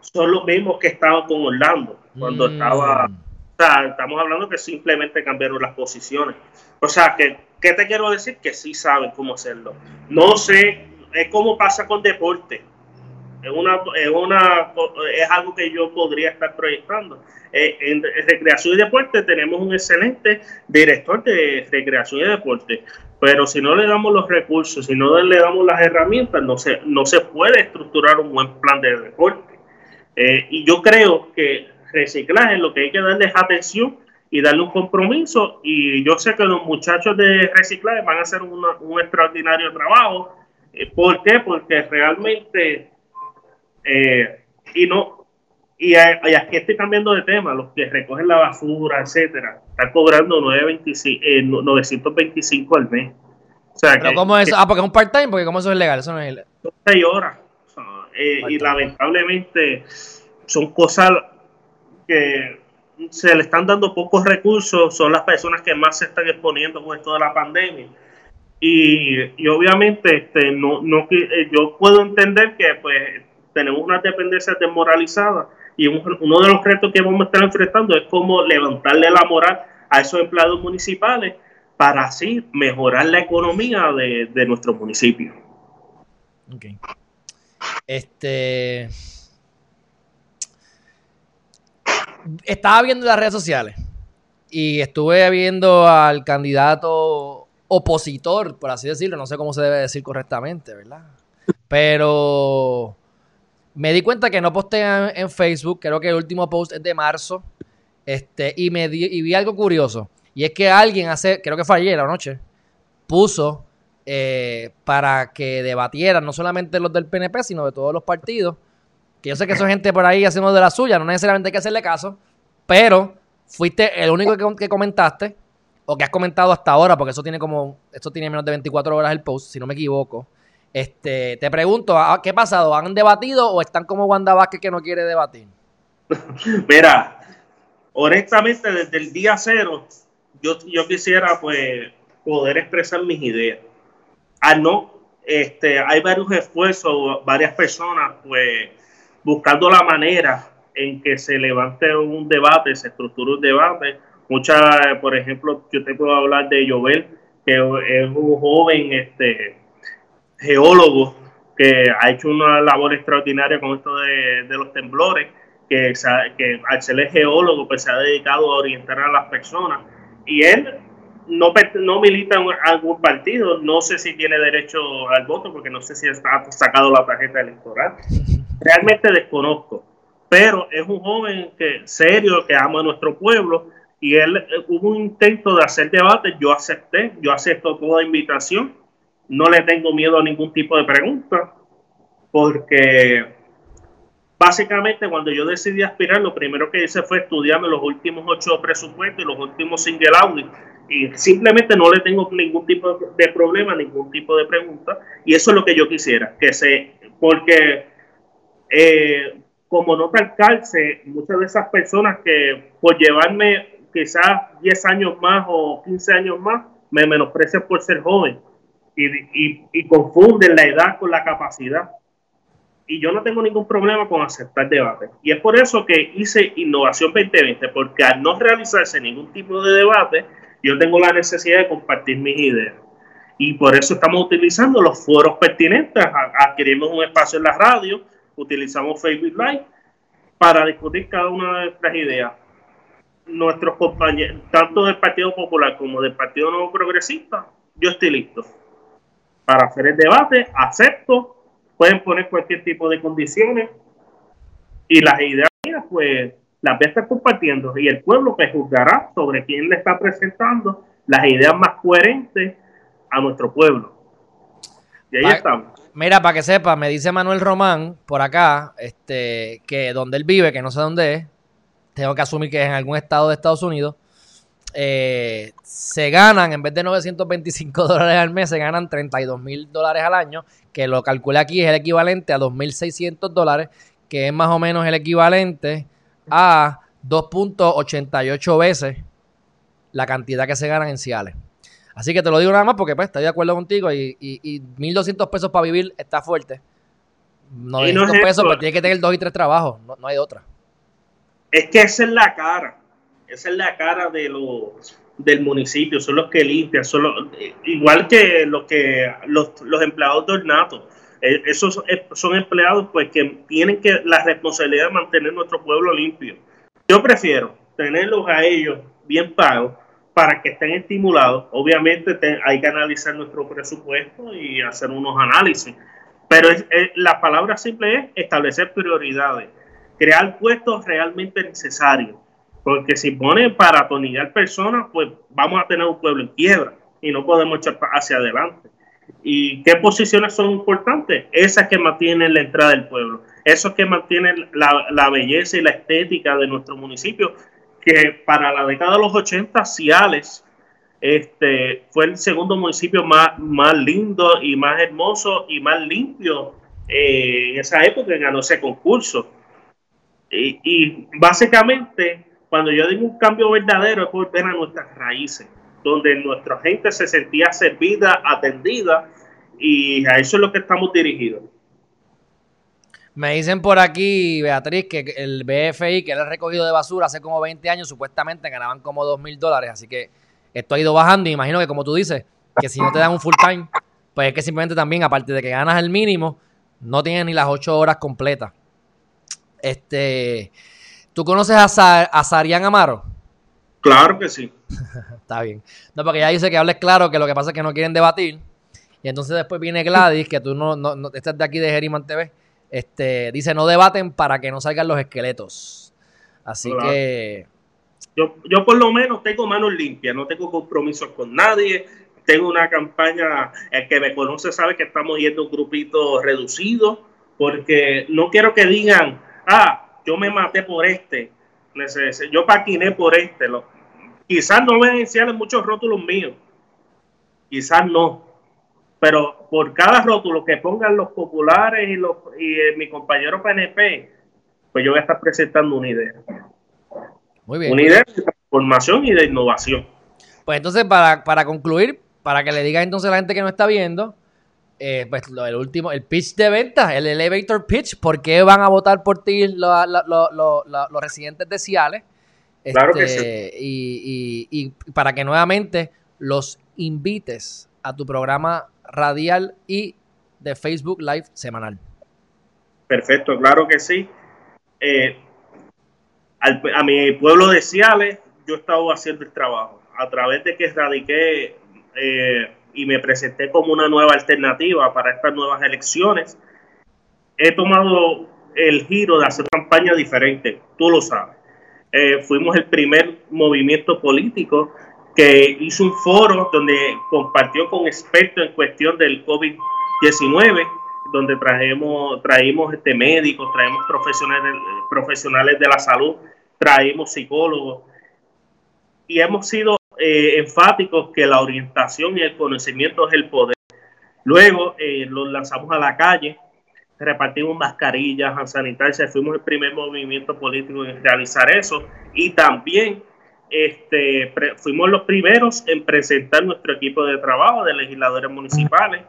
son los mismos que estaban con Orlando cuando mm. estaba o sea, estamos hablando que simplemente cambiaron las posiciones. O sea, que, ¿qué te quiero decir? Que sí saben cómo hacerlo. No sé, es como pasa con deporte. Es, una, es, una, es algo que yo podría estar proyectando. Eh, en, recreación y deporte tenemos un excelente director de recreación y deporte, pero si no le damos los recursos, si no le damos las herramientas, no se, no se puede estructurar un buen plan de deporte. Eh, y yo creo que reciclaje, lo que hay que darles atención y darle un compromiso. Y yo sé que los muchachos de reciclaje van a hacer un extraordinario trabajo. Eh, ¿Por qué? Porque realmente, eh, y no, y, aquí estoy cambiando de tema, los que recogen la basura, etcétera, están cobrando 925, eh, 925 al mes. O sea, ¿Pero cómo es? Ah, porque es un part-time, porque como eso es legal, eso no es ilegal. Son 6 horas. y lamentablemente son cosas que se le están dando pocos recursos, son las personas que más se están exponiendo con esto de la pandemia. Y, obviamente este, no, no, eh, yo puedo entender que pues tenemos una dependencia desmoralizada y uno de los retos que vamos a estar enfrentando es cómo levantarle la moral a esos empleados municipales para así mejorar la economía de, de nuestro municipio. Okay. Este estaba viendo las redes sociales y estuve viendo al candidato opositor, por así decirlo, no sé cómo se debe decir correctamente, ¿verdad? Pero me di cuenta que no postean en Facebook, creo que el último post es de marzo, este, y, me y vi algo curioso, y es que alguien hace, creo que fue ayer la noche, puso eh, para que debatieran no solamente los del PNP, sino de todos los partidos, que yo sé que eso gente por ahí haciendo de la suya, no necesariamente hay que hacerle caso, pero fuiste el único que, comentaste, o que has comentado hasta ahora, porque eso tiene como, esto tiene menos de 24 horas el post, si no me equivoco. Este, te pregunto, ah, ¿qué ha pasado? ¿Han debatido o están como Wanda Vázquez que no quiere debatir? Mira, honestamente, desde el día cero, yo, yo quisiera pues poder expresar mis ideas. Ah, no, este, hay varios esfuerzos, varias personas, pues buscando la manera en que se levante un debate, se estructure un debate. Muchas, por ejemplo, yo te puedo hablar de Jovel, que es un joven este, geólogo que ha hecho una labor extraordinaria con esto de, los temblores, que, que al ser geólogo pues se ha dedicado a orientar a las personas. Y él no, no milita en algún partido, no sé si tiene derecho al voto, porque no sé si está sacado la tarjeta electoral realmente desconozco, pero es un joven que serio, que ama a nuestro pueblo, y él eh, hubo un intento de hacer debate, yo acepté, yo acepto toda invitación, no le tengo miedo a ningún tipo de pregunta, porque básicamente cuando yo decidí aspirar, lo primero que hice fue estudiarme los últimos ocho presupuestos y los últimos single audit, y simplemente no le tengo ningún tipo de problema, ningún tipo de pregunta, y eso es lo que yo quisiera, que se, porque eh, como al calce, muchas de esas personas que por llevarme quizás 10 años más o 15 años más, me menosprecian por ser joven y, confunden la edad con la capacidad. Y yo no tengo ningún problema con aceptar debate. Y es por eso que hice Innovación 2020, porque al no realizarse ningún tipo de debate, yo tengo la necesidad de compartir mis ideas. Y por eso estamos utilizando los foros pertinentes. Adquirimos un espacio en la radio, utilizamos Facebook Live para discutir cada una de nuestras ideas. Nuestros compañeros, tanto del Partido Popular como del Partido Nuevo Progresista, yo estoy listo para hacer el debate, acepto, pueden poner cualquier tipo de condiciones y las ideas pues las voy a estar compartiendo y el pueblo pues, juzgará sobre quién le está presentando las ideas más coherentes a nuestro pueblo. Y ahí estamos. Mira, para que sepa, me dice Manuel Román por acá, este, que donde él vive, que no sé dónde es, tengo que asumir que es en algún estado de Estados Unidos, eh, se ganan, en vez de 925 dólares al mes, se ganan 32 mil dólares al año, que lo calculé aquí es el equivalente a 2.600 dólares, que es más o menos el equivalente a 2.88 veces la cantidad que se ganan en Ciales. Así que te lo digo nada más porque pues, estoy de acuerdo contigo y, y, 1.200 pesos para vivir está fuerte. 900 pesos, pero tiene que tener dos y tres trabajos, no, no hay otra. Es que esa es la cara esa es la cara de los del municipio, son los que limpian, son igual que, los que los, empleados de ornato. Eh, esos son empleados pues que tienen que la responsabilidad de mantener nuestro pueblo limpio. Yo prefiero tenerlos a ellos bien pagos para que estén estimulados. Obviamente hay que analizar nuestro presupuesto y hacer unos análisis, pero la palabra simple es establecer prioridades, crear puestos realmente necesarios porque si ponen para atonillar personas, pues vamos a tener un pueblo en quiebra y no podemos echar hacia adelante. ¿Y qué posiciones son importantes? Esas que mantienen la entrada del pueblo, esos que mantienen la, belleza y la estética de nuestro municipio, que para la década de los 80, Ciales este, fue el segundo municipio más, más lindo y más hermoso y más limpio eh, en esa época, ganó ese concurso. Y básicamente cuando yo digo un cambio verdadero es volver a nuestras raíces, donde nuestra gente se sentía servida, atendida, y a eso es lo que estamos dirigidos. Me dicen por aquí, Beatriz, que el BFI, que era el recogido de basura hace como 20 años, supuestamente ganaban como 2 mil dólares. Así que esto ha ido bajando y imagino que como tú dices, que si no te dan un full time, pues es que simplemente también, aparte de que ganas el mínimo, no tienes ni las 8 horas completas. Este, ¿Tú conoces a, a Sarian Amaro? Claro que sí. Está bien. No, porque ya dice que hables claro, que lo que pasa es que no quieren debatir. Y entonces después viene Gladys, que tú no, no, no estás de aquí de Geriman TV. Este, dice, no debaten para que no salgan los esqueletos. Así que... Yo, yo por lo menos tengo manos limpias, no tengo compromisos con nadie. Tengo una campaña, el que me conoce sabe que estamos yendo un grupito reducido, porque no quiero que digan, ah, yo me maté por este, yo paquiné por este. Lo, quizás no en muchos rótulos míos, quizás no, pero por cada rótulo que pongan los populares y, los, y eh, mi compañero PNP, pues yo voy a estar presentando una idea. Muy bien. Una idea de transformación y de innovación. Pues entonces, para, para concluir, para que le diga entonces a la gente que no está viendo, eh, pues lo, el último, el pitch de venta, el elevator pitch, ¿por qué van a votar por ti los residentes de Ciales? Claro que sí. Este, y, y, para que nuevamente los invites a tu programa radial y de Facebook Live semanal. Perfecto, claro que sí. Eh, a mi pueblo de Ciales, yo he estado haciendo el trabajo. A través de que radiqué eh, y me presenté como una nueva alternativa para estas nuevas elecciones, he tomado el giro de hacer campaña diferente, tú lo sabes. Eh, fuimos el primer movimiento político que hizo un foro donde compartió con expertos en cuestión del COVID-19, donde traemos, traímos este, médicos, traemos profesionales, profesionales de la salud, traímos psicólogos y hemos sido eh, enfáticos que la orientación y el conocimiento es el poder. Luego eh, los lanzamos a la calle, repartimos mascarillas, sanitarias, fuimos el primer movimiento político en realizar eso y también este, fuimos los primeros en presentar nuestro equipo de trabajo de legisladores municipales.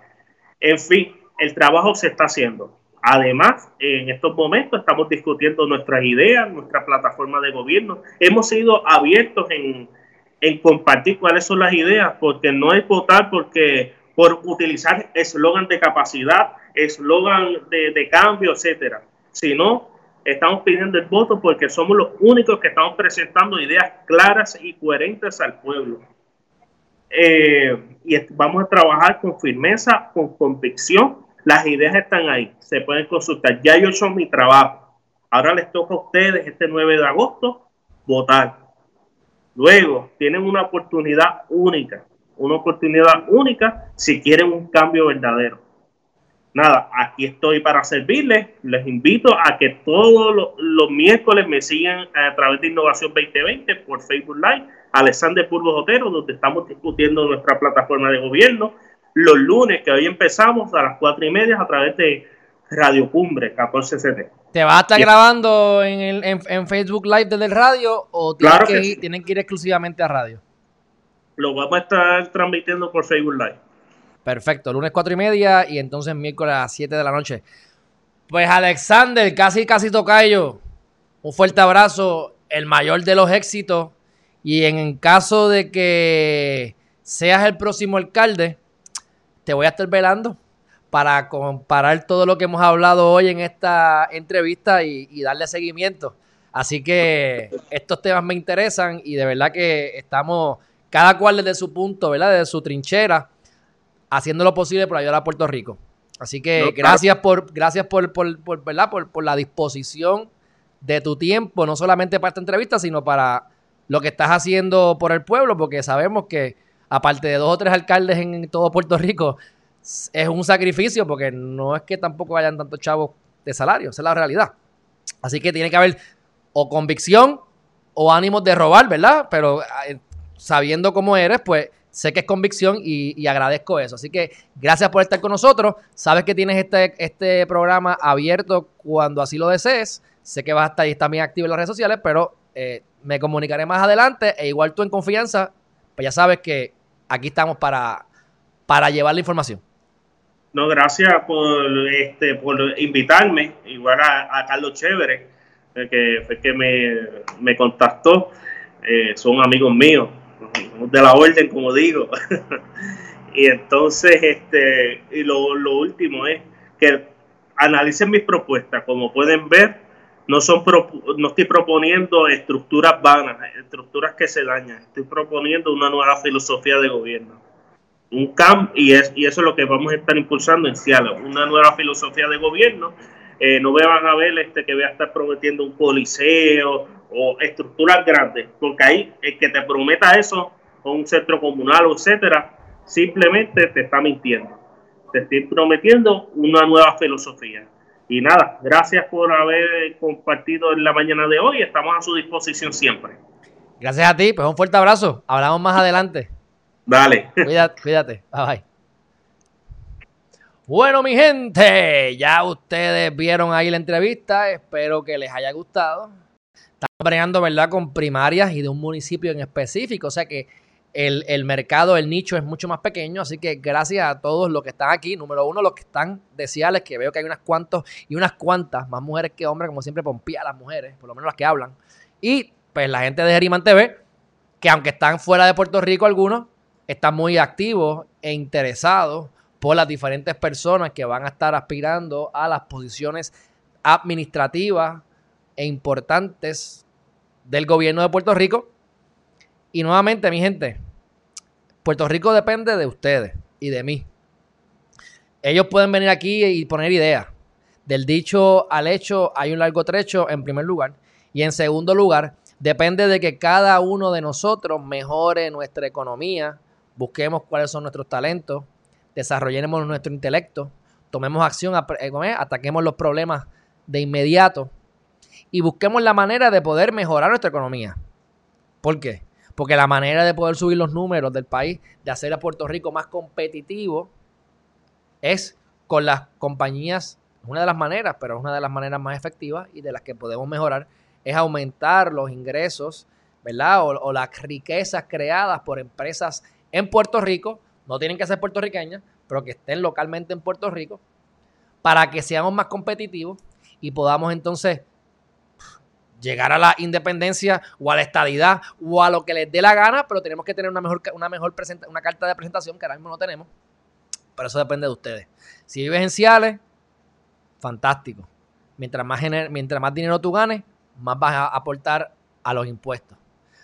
En fin, el trabajo se está haciendo. Además, en estos momentos estamos discutiendo nuestras ideas, nuestra plataforma de gobierno. Hemos sido abiertos en, en compartir cuáles son las ideas, porque no es votar porque por utilizar eslogan de capacidad, eslogan de, de, cambio, etcétera, sino estamos pidiendo el voto porque somos los únicos que estamos presentando ideas claras y coherentes al pueblo. Eh, y vamos a trabajar con firmeza, con convicción. Las ideas están ahí, se pueden consultar. Ya yo he hecho mi trabajo. Ahora les toca a ustedes este 9 de agosto votar Luego, tienen una oportunidad única, una oportunidad única si quieren un cambio verdadero. nada, aquí estoy para servirles. Les invito a que todos los, miércoles me sigan a través de Innovación 2020 por Facebook Live, Alexander Purvo Otero, donde estamos discutiendo nuestra plataforma de gobierno. Los lunes, que hoy empezamos a las cuatro y media a través de Radio Cumbre 14CT. ¿Te vas a estar grabando en, en, Facebook Live desde el radio o tienen, que tienen que ir exclusivamente a radio? Lo vamos a estar transmitiendo por Facebook Live. Perfecto, lunes cuatro y media y entonces miércoles a las 7 de la noche. Pues Alexander, casi casi tocayo. Un fuerte abrazo, el mayor de los éxitos. Y en caso de que seas el próximo alcalde, te voy a estar velando para comparar todo lo que hemos hablado hoy en esta entrevista y, y darle seguimiento. Así que estos temas me interesan y de verdad que estamos cada cual desde su punto, ¿verdad? Desde su trinchera haciendo lo posible por ayudar a Puerto Rico. Así que gracias por, gracias por, por, ¿verdad? Por, la disposición de tu tiempo, no solamente para esta entrevista, sino para lo que estás haciendo por el pueblo, porque sabemos que aparte de dos o tres alcaldes en todo Puerto Rico, es un sacrificio, porque no es que tampoco hayan tantos chavos de salario, esa es la realidad. Así que tiene que haber o convicción o ánimos de robar, ¿verdad? Pero eh, sabiendo cómo eres, pues Sé que es convicción y, agradezco eso. Así que gracias por estar con nosotros. Sabes que tienes este, este programa abierto cuando así lo desees. Sé que vas a estar ahí también activo en las redes sociales, pero eh, me comunicaré más adelante. E igual tú en confianza, pues ya sabes que aquí estamos para, para llevar la información. No, gracias por, este, por invitarme. Igual a, Carlos Chévere, eh, que fue que me, me contactó. Eh, son amigos míos de la orden, como digo. y entonces, este, y lo, lo, último es que analicen mis propuestas. Como pueden ver, no, son no estoy proponiendo estructuras vanas, estructuras que se dañan. Estoy proponiendo una nueva filosofía de gobierno. Un camp y, es, y eso es lo que vamos a estar impulsando en Cielo, una nueva filosofía de gobierno. Eh, no me van a ver este, que voy a estar prometiendo un coliseo o estructuras grandes, porque ahí el que te prometa eso, o un centro comunal, etcétera, simplemente te está mintiendo. Te estoy prometiendo una nueva filosofía. Y nada, gracias por haber compartido en la mañana de hoy. Estamos a su disposición siempre. Gracias a ti, pues un fuerte abrazo. Hablamos más adelante. Dale. Cuídate, cuídate. Bye bye. Bueno, mi gente, ya ustedes vieron ahí la entrevista. Espero que les haya gustado. Estamos bregando, ¿verdad?, con primarias y de un municipio en específico. O sea que el, mercado, el nicho es mucho más pequeño. Así que gracias a todos los que están aquí. Número uno, los que están deseables, que veo que hay unas cuantas y unas cuantas, más mujeres que hombres, como siempre, pompía las mujeres, por lo menos las que hablan. Y pues la gente de Geriman TV, que aunque están fuera de Puerto Rico algunos, están muy activos e interesados por las diferentes personas que van a estar aspirando a las posiciones administrativas e importantes del gobierno de Puerto Rico. Y nuevamente, mi gente, Puerto Rico depende de ustedes y de mí. Ellos pueden venir aquí y poner ideas. Del dicho al hecho hay un largo trecho en primer lugar. Y en segundo lugar, depende de que cada uno de nosotros mejore nuestra economía, busquemos cuáles son nuestros talentos, desarrollemos nuestro intelecto, tomemos acción, eh, ataquemos los problemas de inmediato y busquemos la manera de poder mejorar nuestra economía. ¿Por qué? Porque la manera de poder subir los números del país, de hacer a Puerto Rico más competitivo, es con las compañías, una de las maneras, pero es una de las maneras más efectivas y de las que podemos mejorar, es aumentar los ingresos, ¿verdad? O, o las riquezas creadas por empresas en Puerto Rico, no tienen que ser puertorriqueñas, pero que estén localmente en Puerto Rico, para que seamos más competitivos y podamos entonces llegar a la independencia o a la estadidad o a lo que les dé la gana, pero tenemos que tener una mejor, una mejor una carta de presentación que ahora mismo no tenemos. Pero eso depende de ustedes. Si vives en Ciales, fantástico. Mientras más, mientras más dinero tú ganes, más vas a aportar a los impuestos.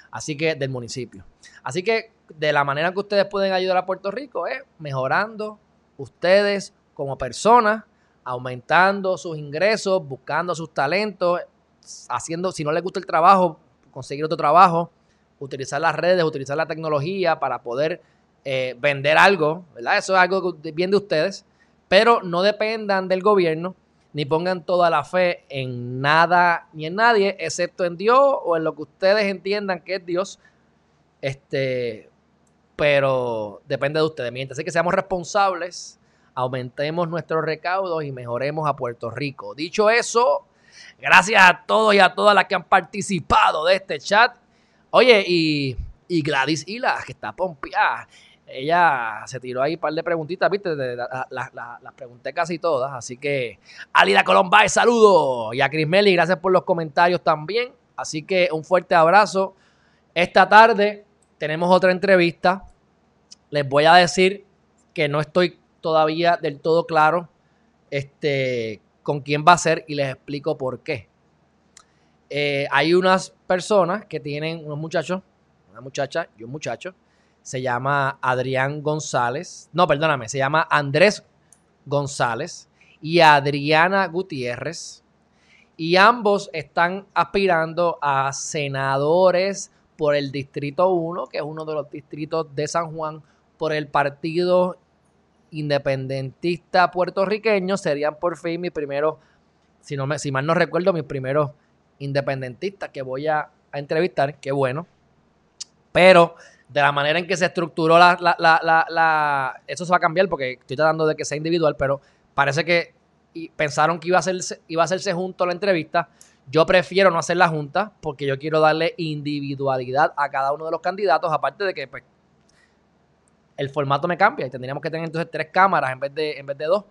Así que del municipio. Así que de la manera que ustedes pueden ayudar a Puerto Rico es mejorando ustedes como personas, aumentando sus ingresos, buscando sus talentos, haciendo, si no les gusta el trabajo, conseguir otro trabajo, utilizar las redes, utilizar la tecnología para poder eh, vender algo, ¿verdad? Eso es algo bien de ustedes, Pero no dependan del gobierno ni pongan toda la fe en nada ni en nadie, excepto en Dios o en lo que ustedes entiendan que es Dios. Este, pero depende de ustedes. Mientras que seamos responsables, aumentemos nuestros recaudos y mejoremos a Puerto Rico. Dicho eso, gracias a todos y a todas las que han participado de este chat. Oye, y, y Gladys Hila, que está pompeada ella se tiró ahí un par de preguntitas, ¿viste? Las pregunté casi todas. Así que, Alida Colombay, saludo. Y a Chris Melly, gracias por los comentarios también. Así que un fuerte abrazo. Esta tarde tenemos otra entrevista. Les voy a decir que no estoy todavía del todo claro este, con quién va a ser y les explico por qué. Eh, hay unas personas que tienen, unos muchachos, una muchacha y un muchacho, se llama Adrián González, no, perdóname, se llama Andrés González y Adriana Gutiérrez. Y ambos están aspirando a senadores por el Distrito 1, que es uno de los distritos de San Juan, por el Partido Independentista Puertorriqueño. Serían por fin mis primeros, si, no me, si mal no recuerdo, mis primeros independentistas que voy a, entrevistar. Qué bueno. Pero de la manera en que se estructuró la, la, Eso se va a cambiar porque estoy tratando de que sea individual, pero parece que pensaron que iba a, hacerse, iba a hacerse junto la entrevista. Yo prefiero no hacer la junta porque yo quiero darle individualidad a cada uno de los candidatos, aparte de que pues, el formato me cambia y tendríamos que tener entonces tres cámaras en vez de, en vez de dos.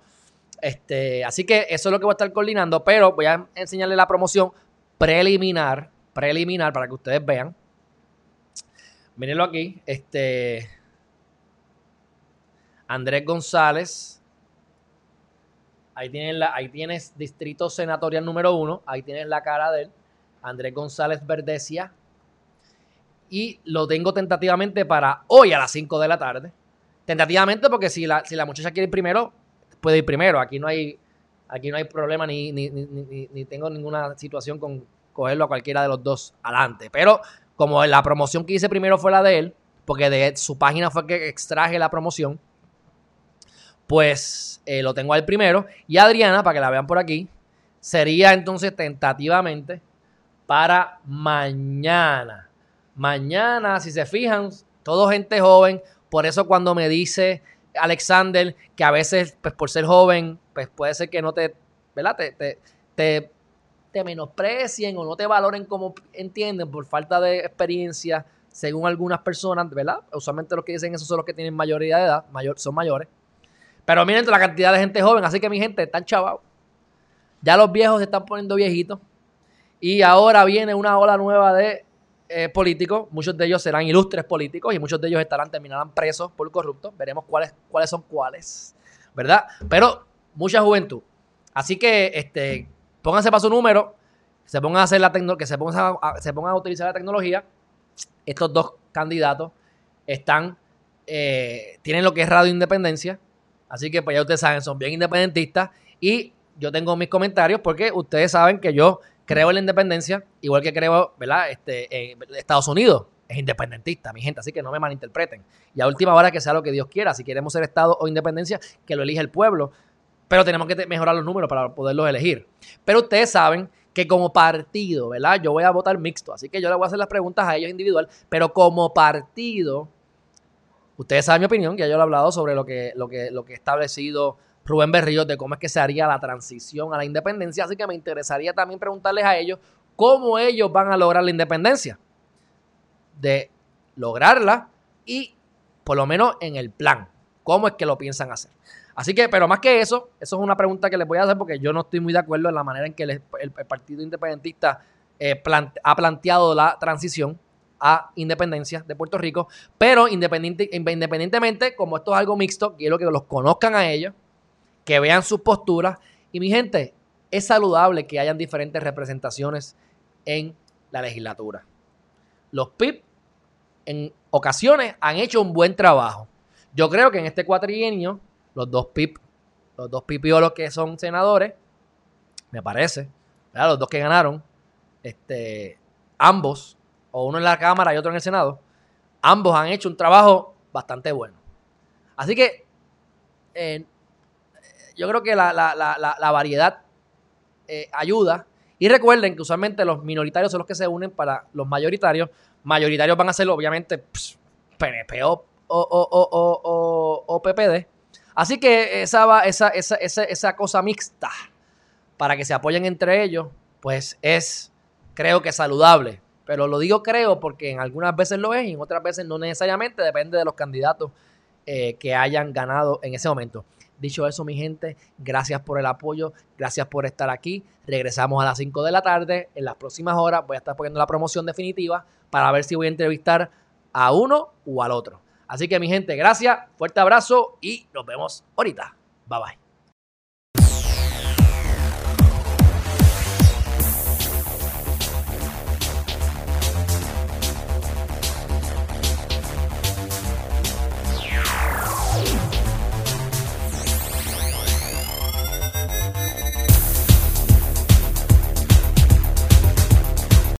Este, así que eso es lo que voy a estar coordinando, pero voy a enseñarle la promoción preliminar, preliminar para que ustedes vean Mírenlo aquí. Este. Andrés González. Ahí, tienes distrito senatorial número uno. Ahí tienes la cara de él. Andrés González Verdecia. Y lo tengo tentativamente para hoy a las 5 de la tarde. Tentativamente porque si la, si la muchacha quiere ir primero, puede ir primero. Aquí no hay, aquí no hay problema ni, ni, ni, ni tengo ninguna situación con cogerlo a cualquiera de los dos adelante. Pero como la promoción que hice primero fue la de él, porque de su página fue que extraje la promoción, pues eh, lo tengo al primero. Y Adriana, para que la vean por aquí, sería entonces tentativamente para mañana. Mañana, si se fijan, todo gente joven. Por eso cuando me dice Alexander que a veces, pues por ser joven, pues puede ser que no te, ¿verdad? te, te te menosprecien o no te valoren como entienden por falta de experiencia, según algunas personas, ¿verdad? Usualmente los que dicen eso son los que tienen mayoría de edad, mayor, son mayores. Pero miren la cantidad de gente joven, así que mi gente, están chavados. Ya los viejos se están poniendo viejitos. Y ahora viene una ola nueva de eh, políticos. Muchos de ellos serán ilustres políticos y muchos de ellos estarán, terminarán presos por corruptos. Veremos cuáles, cuáles son cuáles. ¿Verdad? Pero mucha juventud. Así que este, pónganse para su número, se pongan a hacer la que se pongan a, se pongan a utilizar la tecnología. Estos dos candidatos están, eh, tienen lo que es radio independencia, así que pues ya ustedes saben, son bien independentistas y yo tengo mis comentarios porque ustedes saben que yo creo en la independencia, igual que creo, ¿verdad? Este, Estados Unidos es independentista, mi gente, así que no me malinterpreten. Y a última hora que sea lo que Dios quiera, si queremos ser Estado o independencia, que lo elige el pueblo pero tenemos que mejorar los números para poderlos elegir. Pero ustedes saben que como partido, ¿verdad? Yo voy a votar mixto, así que yo le voy a hacer las preguntas a ellos individual, pero como partido, ustedes saben mi opinión, que yo lo he hablado sobre lo que, lo que, lo que ha establecido Rubén Berrío de cómo es que se haría la transición a la independencia, así que me interesaría también preguntarles a ellos cómo ellos van a lograr la independencia. De lograrla y por lo menos en el plan, cómo es que lo piensan hacer. Así que, pero más que eso, eso es una pregunta que les voy a hacer porque yo no estoy muy de acuerdo en la manera en que el, Partido Independentista eh, ha planteado la transición a independencia de Puerto Rico. Pero independiente, independientemente, como esto es algo mixto, quiero que los conozcan a ellos, que vean sus posturas. Y mi gente, es saludable que hayan diferentes representaciones en la legislatura. Los PIB en ocasiones han hecho un buen trabajo. Yo creo que en este cuatrienio los dos pip, los dos pipiolos que son senadores, me parece, los dos que ganaron, este, ambos, o uno en la Cámara y otro en el Senado, ambos han hecho un trabajo bastante bueno. Así que eh, yo creo que la, variedad eh, ayuda. Y recuerden que usualmente los minoritarios son los que se unen para los mayoritarios. Mayoritarios van a ser, obviamente, PNP o, o, PPD. Así que esa, esa, esa, esa cosa mixta para que se apoyen entre ellos, pues es, creo que saludable. Pero lo digo creo porque en algunas veces lo es y en otras veces no necesariamente, depende de los candidatos eh, que hayan ganado en ese momento. Dicho eso, mi gente, gracias por el apoyo, gracias por estar aquí. Regresamos a las 5 de la tarde. En las próximas horas voy a estar poniendo la promoción definitiva para ver si voy a entrevistar a uno o al otro. Así que mi gente, gracias, fuerte abrazo y nos vemos ahorita. Bye bye.